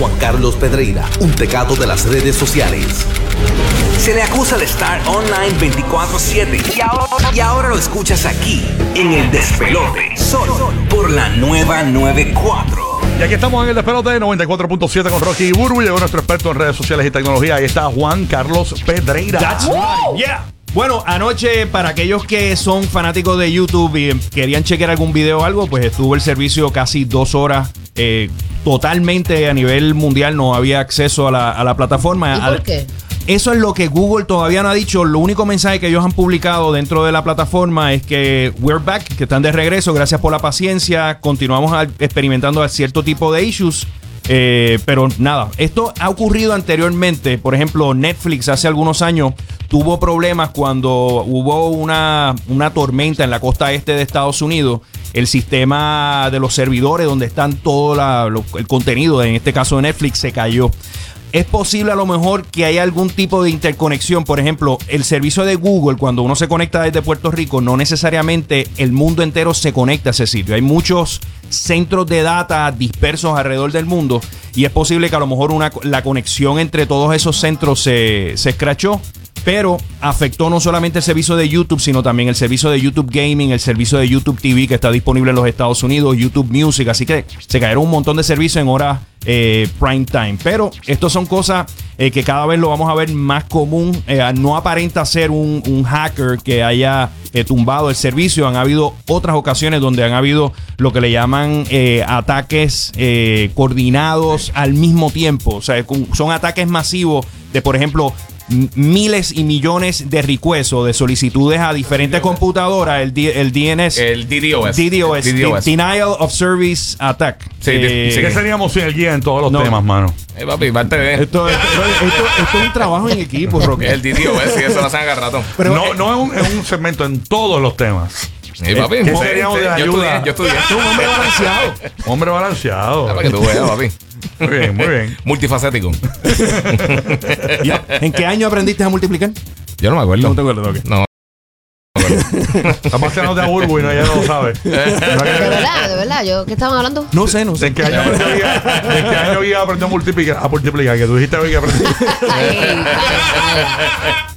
Juan Carlos Pedreira, un pecado de las redes sociales. Se le acusa de estar online 24/7 y ahora, y ahora lo escuchas aquí, en el despelote, solo por la nueva 94. Y aquí estamos en el despelote de 94.7 con Rocky y Burbu. Llegó nuestro experto en redes sociales y tecnología. Ahí está Juan Carlos Pedreira. That's right. Yeah. Bueno, anoche para aquellos que son fanáticos de YouTube y querían chequear algún video o algo, pues estuvo el servicio casi dos horas. eh, totalmente a nivel mundial no había acceso a la, a la plataforma. ¿Y Al- por qué? Eso es lo que Google todavía no ha dicho. Lo único mensaje que ellos han publicado dentro de la plataforma es que we're back, que están de regreso. Gracias por la paciencia. Continuamos experimentando cierto tipo de issues. Eh, pero nada, esto ha ocurrido anteriormente. Por ejemplo, Netflix hace algunos años tuvo problemas cuando hubo una, una tormenta en la costa este de Estados Unidos. El sistema de los servidores donde están todo el contenido, en este caso de Netflix, se cayó. Es posible a lo mejor que haya algún tipo de interconexión. Por ejemplo, el servicio de Google, cuando uno se conecta desde Puerto Rico, no necesariamente el mundo entero se conecta a ese sitio. Hay muchos centros de data dispersos alrededor del mundo y es posible que a lo mejor una, la conexión entre todos esos centros se, se escrachó. Pero afectó no solamente el servicio de YouTube, sino también el servicio de YouTube Gaming, el servicio de YouTube TV que está disponible en los Estados Unidos, YouTube Music. Así que se cayeron un montón de servicios en horas eh, prime time. Pero estas son cosas eh, que cada vez lo vamos a ver más común. Eh, no aparenta ser un, un hacker que haya eh, tumbado el servicio. Han habido otras ocasiones donde han habido lo que le llaman ataques coordinados al mismo tiempo. O sea, son ataques masivos de, por ejemplo, miles y millones de requests o de solicitudes a diferentes computadoras, el, D- el DNS. El DDoS. DDoS, DDoS. Denial of Service Attack. Sí, Eh, sí. ¿Qué seríamos sin el guía en todos los No. temas, mano? Eh, papi, parte de. Esto, esto- esto- esto es un trabajo en equipo, Roque. El DDoS, sí, eso lo hacen cada rato. Pero, no, eh, no es un, es un segmento en todos los temas. Sí, papi. ¿Qué seríamos de yo ayuda? estudié, yo estudié. es un hombre balanceado. Hombre balanceado. Ah, Para que tú veas, papi. Muy bien, muy bien. Multifacético. ¿En qué año aprendiste a multiplicar? Yo no me acuerdo. No te acuerdas, Roque. No. Estamos haciendo de Burbu y no, ella no lo sabe. De verdad, de verdad. Yo, ¿Qué estaban hablando? No sé, no sé. ¿En qué año aprendió guía? ¿En qué año guía aprendió a multiplicar? A multiplicar, que tú dijiste hoy que aprendió.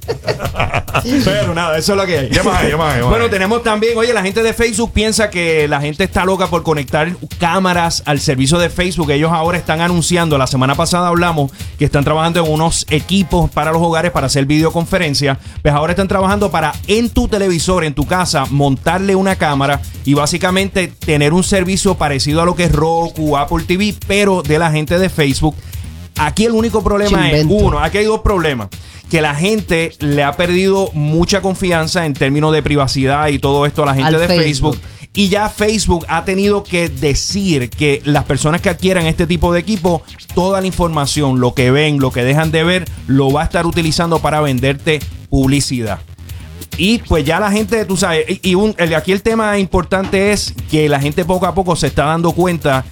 Pero nada, eso es lo que hay. ¿Qué más hay? ¿Qué más hay? ¿Qué más Bueno, hay? tenemos también, oye, la gente de Facebook piensa que la gente está loca por conectar cámaras al servicio de Facebook. Ellos ahora están anunciando, la semana pasada hablamos que están trabajando en unos equipos para los hogares para hacer videoconferencia. Pues ahora están trabajando para en tu televisor, en tu casa, montarle una cámara y básicamente tener un servicio parecido a lo que es Roku, Apple TV, pero de la gente de Facebook. Aquí el único problema es uno, aquí hay dos problemas. Que la gente le ha perdido mucha confianza en términos de privacidad y todo esto a la gente Al de Facebook. Facebook. Y ya Facebook ha tenido que decir que las personas que adquieran este tipo de equipo, toda la información, lo que ven, lo que dejan de ver, lo va a estar utilizando para venderte publicidad. Y pues ya la gente, tú sabes, y, un- el- aquí el tema importante es que la gente poco a poco se está dando cuenta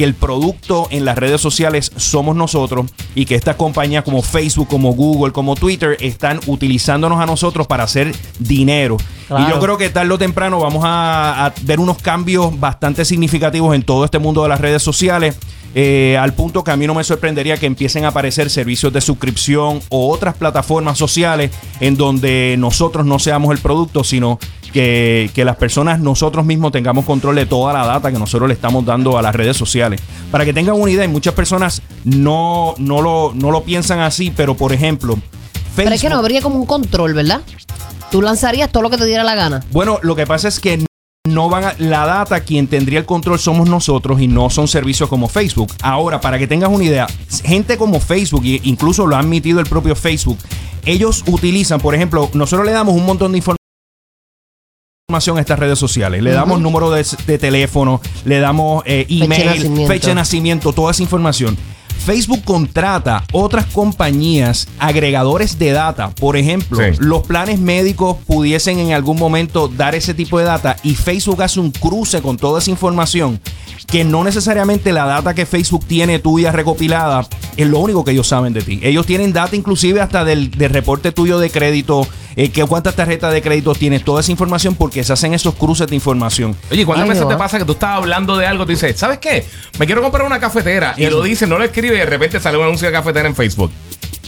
que el producto en las redes sociales somos nosotros y que estas compañías como Facebook, como Google, como Twitter están utilizándonos a nosotros para hacer dinero. Claro. Y yo creo que tarde o temprano vamos a, a ver unos cambios bastante significativos en todo este mundo de las redes sociales. eh, al punto que a mí no me sorprendería que empiecen a aparecer servicios de suscripción o otras plataformas sociales en donde nosotros no seamos el producto, sino que, que las personas nosotros mismos tengamos control de toda la data que nosotros le estamos dando a las redes sociales. Para que tengan una idea, y muchas personas no, no, lo, no lo piensan así, pero por ejemplo, Pero es que no Facebook- habría como un control, ¿verdad? Tú lanzarías todo lo que te diera la gana. Bueno, lo que pasa es que no van a, la data, quien tendría el control somos nosotros y no son servicios como Facebook. Ahora, para que tengas una idea, gente como Facebook, e incluso lo ha admitido el propio Facebook, ellos utilizan, por ejemplo, nosotros le damos un montón de información a estas redes sociales. Le damos número de, de teléfono, le damos eh, Fecha de email, fecha de nacimiento, toda esa información. Facebook contrata otras compañías agregadores de data. Por ejemplo, Sí. los planes médicos pudiesen en algún momento dar ese tipo de data y Facebook hace un cruce con toda esa información que no necesariamente la data que Facebook tiene tuya recopilada es lo único que ellos saben de ti. Ellos tienen data inclusive hasta del, del reporte tuyo de crédito, eh, que cuántas tarjetas de crédito tienes, toda esa información, porque se hacen esos cruces de información. Oye, ¿cuántas Ay, veces te pasa que tú estás hablando de algo? Tú dices, ¿sabes qué? Me quiero comprar una cafetera. Y lo dices, no lo escribe y de repente sale un anuncio de cafetera en Facebook.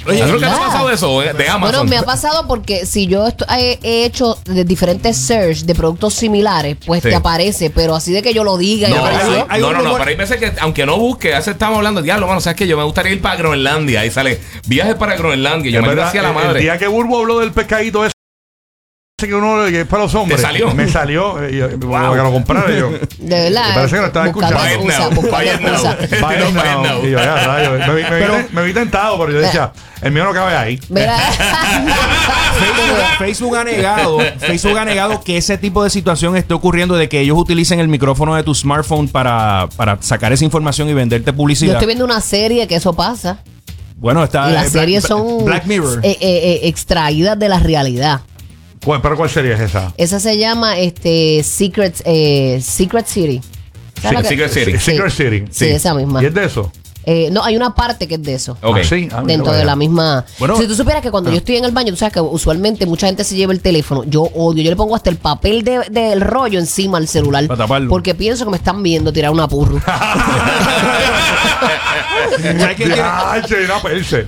Oye, ¿A ti nunca te ha pasado eso eh, de Amazon? Bueno, me ha pasado porque si yo he, he hecho de diferentes search de productos similares, pues Sí. te aparece, pero así de que yo lo diga y No, hay- apareció. hay no, no, no, pero hay veces que, aunque no busque, hace estamos hablando, diablo, mano, ¿sabes qué? Yo me gustaría ir para Groenlandia. Ahí sale, viajes para Groenlandia. Yo Es me verdad, hacía la el- El madre. día que Burbo habló del pescadito ese que uno que es para los hombres. ¿Te salió? Me salió. eh, y, eh, para que lo comprara yo. De verdad. Me parece que lo estaba escuchando. Este yo. Me, vi- me vi- Pero- me vi tentado, pero yo decía, el mío no cabe ahí. Facebook, ha negado, Facebook ha negado que ese tipo de situación esté ocurriendo de que ellos utilicen el micrófono de tu smartphone para, para sacar esa información y venderte Yo publicidad. estoy viendo una serie que eso pasa. Bueno, está Y eh, las Black- series son Black Mirror. eh, eh, eh, extraídas de la realidad. ¿Cuál- ¿Pero cuál serie es esa? Esa se llama este Secret, eh, Secret City. ¿Sabes lo que- Secret City. Sí. Secret City. Sí, esa misma. ¿Y es de eso? Eh, no, hay una parte que es de eso. Ok. Ah, sí. Ah, Dentro de la misma. Bueno. si tú supieras que cuando yo estoy en el baño, tú sabes que usualmente mucha gente se lleva el teléfono. Yo odio. Yo le pongo hasta el papel de- del rollo encima al celular. Para taparlo. Porque pienso que me están viendo tirar una purru. ¿Sabes qué tiene? Ay, che, una perse.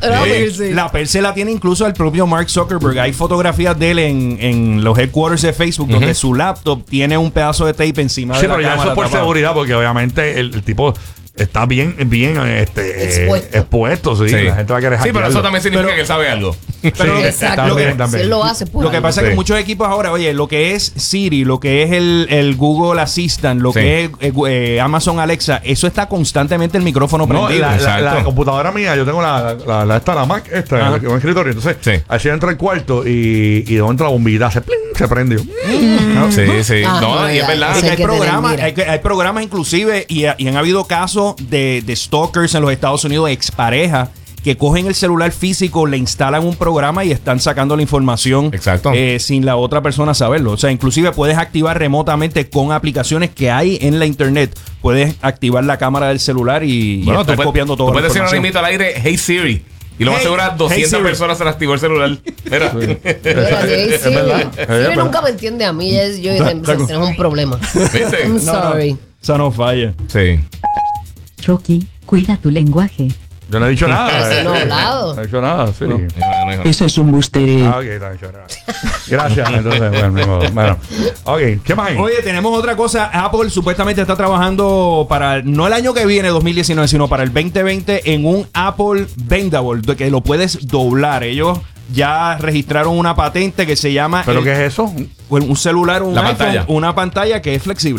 La Perse la tiene incluso el propio Mark Zuckerberg. Hay fotografías de él en, en los headquarters de Facebook donde su laptop tiene un pedazo de tape encima Sí, de la pero ya eso cámara es por tapado. seguridad, porque obviamente el, el tipo está bien, bien este, eh, Expuesto. expuesto, sí. La gente va a querer Sí, pero eso también significa Pero- que él sabe algo. Pero- Sí, Exacto. también, lo hace, pues. Lo que pasa es que muchos equipos ahora, oye, lo que es Siri, lo que es el, el Google Assistant, lo Sí. que es eh, eh, Amazon Alexa, eso está constantemente el micrófono No, prendido. la, la- exacto. la computadora mía, yo tengo la, la, la, esta, la Mac, esta, Ajá. en un escritorio. Entonces, Sí. así entra el cuarto y, y de momento la bombita se, pling, se prendió. Sí, sí. Ah, no, no, y es verdad. Es sí. que hay programas, hay, que- hay programas inclusive y, y han habido casos de, de stalkers en los Estados Unidos, exparejas, que cogen el celular físico, le instalan un programa y están sacando la información Exacto. eh, sin la otra persona saberlo. O sea, inclusive puedes activar remotamente con aplicaciones que hay en la internet. Puedes activar la cámara del celular y, y Bueno, estar tú, puedes- copiando todo. puedes decir ahora mismo al aire, hey Siri. Y lo más Hey, seguro, hey, 200 Siri. personas se le activó el celular. Mira. Sí, Es verdad. nunca me entiende a mí. es- Yo tenemos un problema. ¿Viste? I'm sorry. Esa no falla. Sí. Chucky, cuida tu lenguaje. Yo no he dicho nada. No he eh, hablado. No he dicho nada, sí. No, no, no. Eso es un buste. Ah, ok, está bien, gracias. Gracias, entonces, bueno, bueno. Ok, ¿qué más hay? Oye, tenemos otra cosa. Apple supuestamente está trabajando para, no el año que viene, 2019, sino para el 2020, en un Apple Bendable, de que lo puedes doblar. Ellos ya registraron una patente que se llama ¿Pero el- qué es eso? un celular, un La iPhone, pantalla. una pantalla que es flexible.